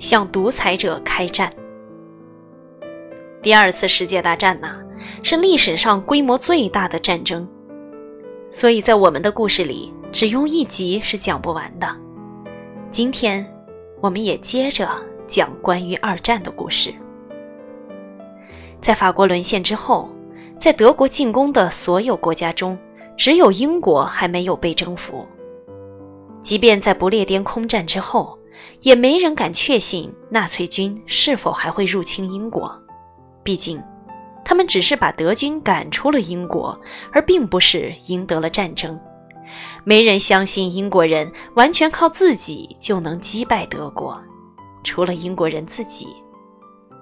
向独裁者开战。第二次世界大战呢，是历史上规模最大的战争，所以在我们的故事里，只用一集是讲不完的。今天，我们也接着讲关于二战的故事。在法国沦陷之后，在德国进攻的所有国家中，只有英国还没有被征服。即便在不列颠空战之后，也没人敢确信纳粹军是否还会入侵英国。毕竟，他们只是把德军赶出了英国，而并不是赢得了战争。没人相信英国人完全靠自己就能击败德国，除了英国人自己，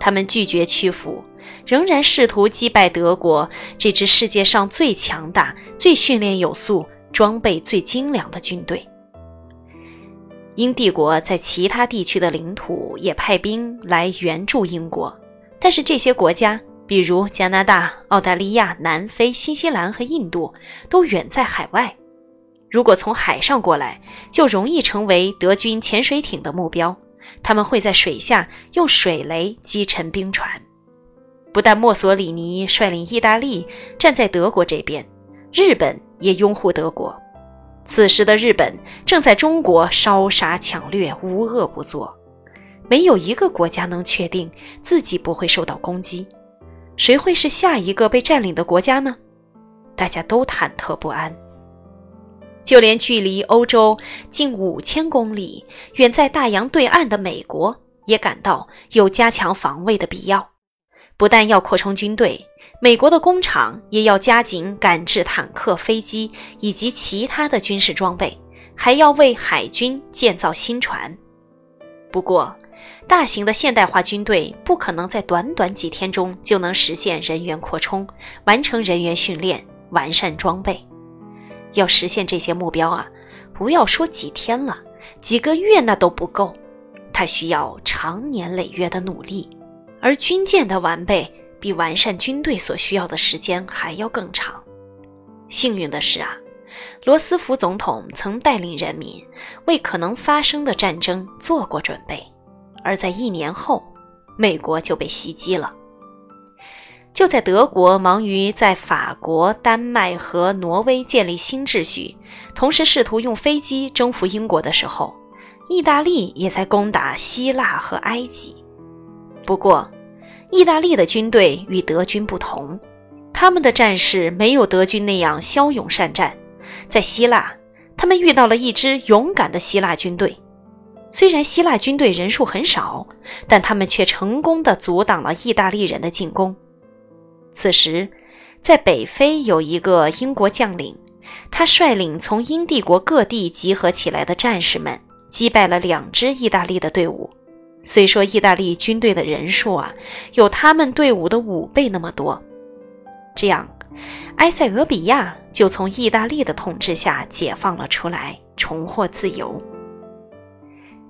他们拒绝屈服，仍然试图击败德国这支世界上最强大、最训练有素、装备最精良的军队。英帝国在其他地区的领土也派兵来援助英国。但是这些国家，比如加拿大、澳大利亚、南非、新西兰和印度，都远在海外。如果从海上过来，就容易成为德军潜水艇的目标。他们会在水下用水雷击沉冰船。不但墨索里尼率领意大利站在德国这边，日本也拥护德国。此时的日本正在中国烧杀抢掠，无恶不作。没有一个国家能确定自己不会受到攻击，谁会是下一个被占领的国家呢？大家都忐忑不安。就连距离欧洲近五千公里、远在大洋对岸的美国，也感到有加强防卫的必要。不但要扩充军队，美国的工厂也要加紧赶制坦克、飞机以及其他的军事装备，还要为海军建造新船。不过，大型的现代化军队不可能在短短几天中就能实现人员扩充、完成人员训练、完善装备。要实现这些目标啊，不要说几天了，几个月那都不够。它需要长年累月的努力，而军舰的完备比完善军队所需要的时间还要更长。幸运的是啊，罗斯福总统曾带领人民为可能发生的战争做过准备。而在一年后，美国就被袭击了。就在德国忙于在法国、丹麦和挪威建立新秩序，同时试图用飞机征服英国的时候，意大利也在攻打希腊和埃及。不过，意大利的军队与德军不同，他们的战士没有德军那样骁勇善战。在希腊，他们遇到了一支勇敢的希腊军队。虽然希腊军队人数很少，但他们却成功的阻挡了意大利人的进攻。此时，在北非有一个英国将领，他率领从英帝国各地集合起来的战士们，击败了两支意大利的队伍。虽说意大利军队的人数啊，有他们队伍的五倍那么多，这样，埃塞俄比亚就从意大利的统治下解放了出来，重获自由。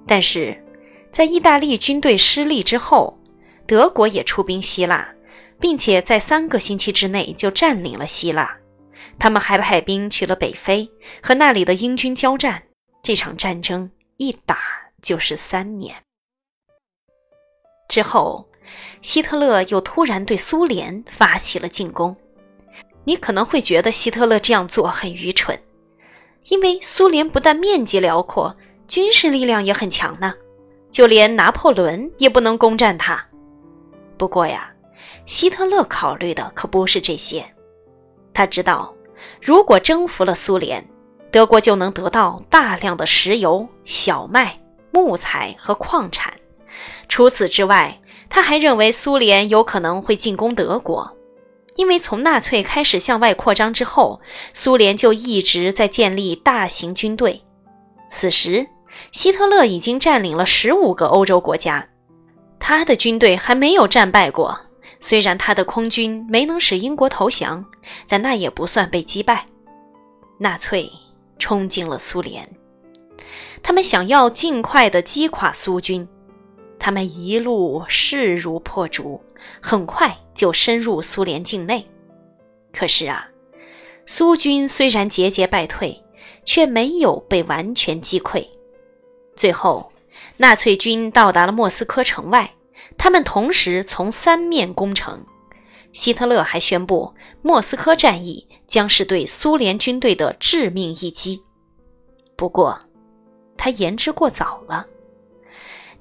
但是，在意大利军队失利之后，德国也出兵希腊，并且在三个星期之内就占领了希腊。他们还派兵去了北非，和那里的英军交战。这场战争一打就是三年。之后，希特勒又突然对苏联发起了进攻。你可能会觉得希特勒这样做很愚蠢，因为苏联不但面积辽阔。军事力量也很强呢，就连拿破仑也不能攻占它。不过呀，希特勒考虑的可不是这些。他知道，如果征服了苏联，德国就能得到大量的石油、小麦、木材和矿产。除此之外，他还认为苏联有可能会进攻德国，因为从纳粹开始向外扩张之后，苏联就一直在建立大型军队。此时，希特勒已经占领了十五个欧洲国家，他的军队还没有战败过。虽然他的空军没能使英国投降，但那也不算被击败。纳粹冲进了苏联，他们想要尽快的击垮苏军。他们一路势如破竹，很快就深入苏联境内。可是啊，苏军虽然节节败退，却没有被完全击溃。最后，纳粹军到达了莫斯科城外，他们同时从三面攻城。希特勒还宣布，莫斯科战役将是对苏联军队的致命一击。不过，他言之过早了。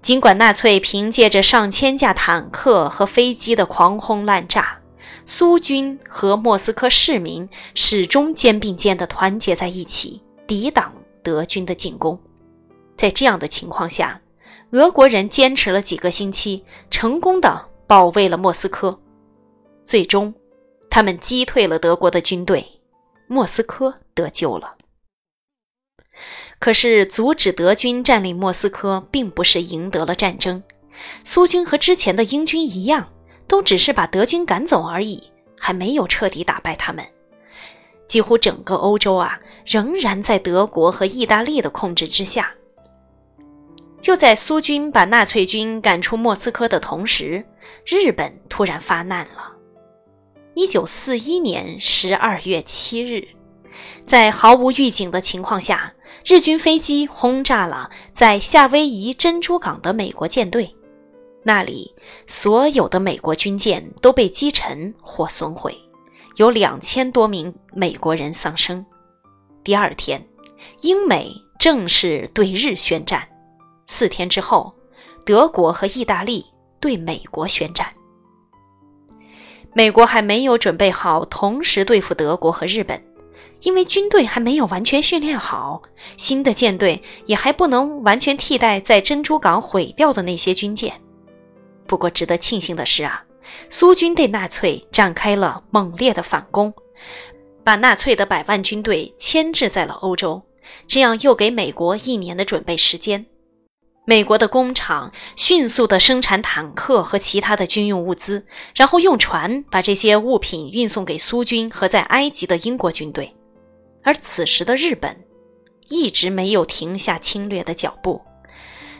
尽管纳粹凭借着上千架坦克和飞机的狂轰滥炸，苏军和莫斯科市民始终肩并肩地团结在一起，抵挡德军的进攻。在这样的情况下，俄国人坚持了几个星期，成功地保卫了莫斯科。最终，他们击退了德国的军队，莫斯科得救了。可是，阻止德军占领莫斯科，并不是赢得了战争。苏军和之前的英军一样，都只是把德军赶走而已，还没有彻底打败他们。几乎整个欧洲啊，仍然在德国和意大利的控制之下。就在苏军把纳粹军赶出莫斯科的同时，日本突然发难了。一九四一年十二月七日，在毫无预警的情况下，日军飞机轰炸了在夏威夷珍珠港的美国舰队，那里所有的美国军舰都被击沉或损毁，有两千多名美国人丧生。第二天，英美正式对日宣战。四天之后，德国和意大利对美国宣战。美国还没有准备好同时对付德国和日本，因为军队还没有完全训练好，新的舰队也还不能完全替代在珍珠港毁掉的那些军舰。不过，值得庆幸的是啊，苏军对纳粹展开了猛烈的反攻，把纳粹的百万军队牵制在了欧洲，这样又给美国一年的准备时间。美国的工厂迅速地生产坦克和其他的军用物资，然后用船把这些物品运送给苏军和在埃及的英国军队。而此时的日本一直没有停下侵略的脚步，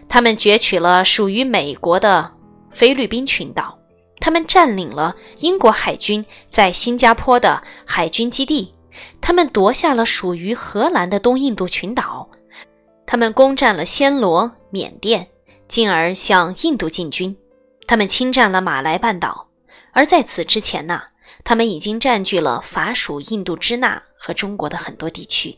他们攫取了属于美国的菲律宾群岛，他们占领了英国海军在新加坡的海军基地，他们夺下了属于荷兰的东印度群岛。他们攻占了暹罗、缅甸，进而向印度进军。他们侵占了马来半岛，而在此之前呢，他们已经占据了法属印度支那和中国的很多地区。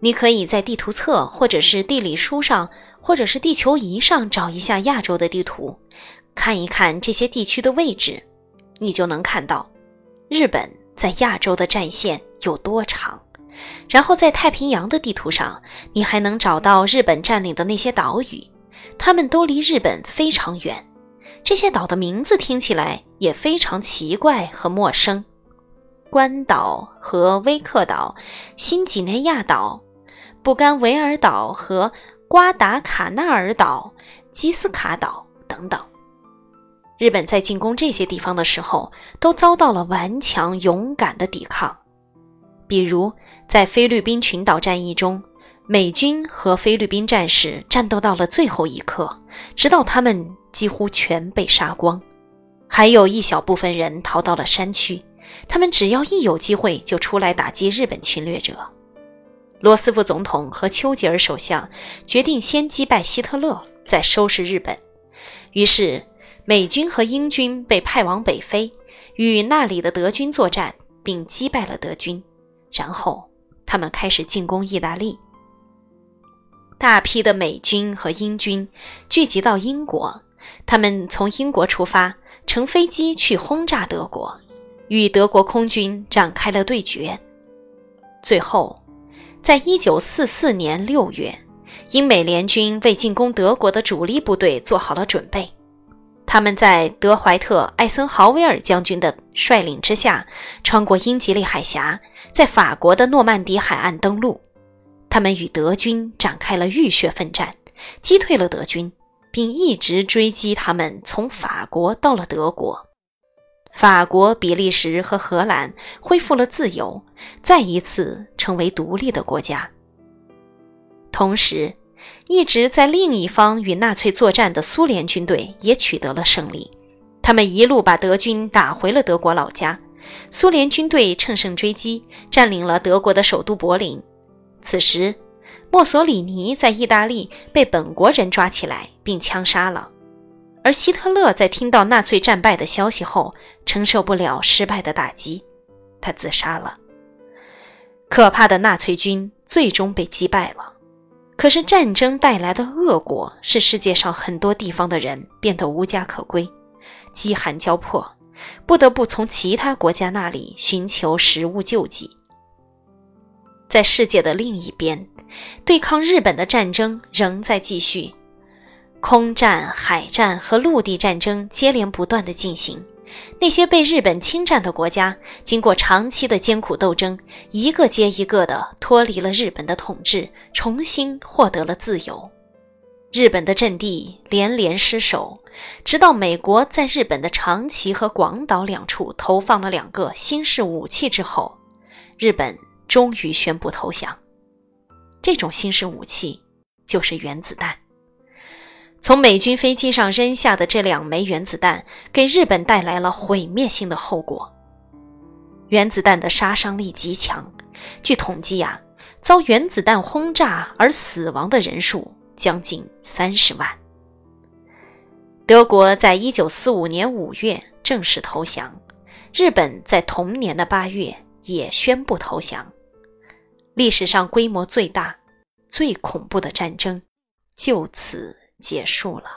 你可以在地图册，或者是地理书上，或者是地球仪上找一下亚洲的地图，看一看这些地区的位置，你就能看到日本在亚洲的战线有多长。然后在太平洋的地图上，你还能找到日本占领的那些岛屿，它们都离日本非常远。这些岛的名字听起来也非常奇怪和陌生：关岛和威克岛、新几内亚岛、布干维尔岛和瓜达卡纳尔岛、基斯卡岛等等。日本在进攻这些地方的时候，都遭到了顽强勇敢的抵抗，比如。在菲律宾群岛战役中，美军和菲律宾战士战斗到了最后一刻，直到他们几乎全被杀光。还有一小部分人逃到了山区，他们只要一有机会就出来打击日本侵略者。罗斯福总统和丘吉尔首相决定先击败希特勒，再收拾日本。于是，美军和英军被派往北非，与那里的德军作战，并击败了德军。然后。他们开始进攻意大利，大批的美军和英军聚集到英国，他们从英国出发，乘飞机去轰炸德国，与德国空军展开了对决。最后，在一九四四年六月，英美联军为进攻德国的主力部队做好了准备。他们在德怀特·艾森豪威尔将军的率领之下，穿过英吉利海峡，在法国的诺曼底海岸登陆。他们与德军展开了浴血奋战，击退了德军，并一直追击他们，从法国到了德国。法国、比利时和荷兰恢复了自由，再一次成为独立的国家。同时，一直在另一方与纳粹作战的苏联军队也取得了胜利，他们一路把德军打回了德国老家。苏联军队乘胜追击，占领了德国的首都柏林。此时，墨索里尼在意大利被本国人抓起来并枪杀了，而希特勒在听到纳粹战败的消息后，承受不了失败的打击，他自杀了。可怕的纳粹军最终被击败了。可是战争带来的恶果，是世界上很多地方的人变得无家可归，饥寒交迫，不得不从其他国家那里寻求食物救济。在世界的另一边，对抗日本的战争仍在继续，空战、海战和陆地战争接连不断的进行。那些被日本侵占的国家，经过长期的艰苦斗争，一个接一个的脱离了日本的统治，重新获得了自由。日本的阵地连连失守，直到美国在日本的长崎和广岛两处投放了两个新式武器之后，日本终于宣布投降。这种新式武器就是原子弹。从美军飞机上扔下的这两枚原子弹，给日本带来了毁灭性的后果。原子弹的杀伤力极强，据统计呀，遭原子弹轰炸而死亡的人数将近三十万。德国在一九四五年五月正式投降，日本在同年的八月也宣布投降。历史上规模最大、最恐怖的战争就此。结束了。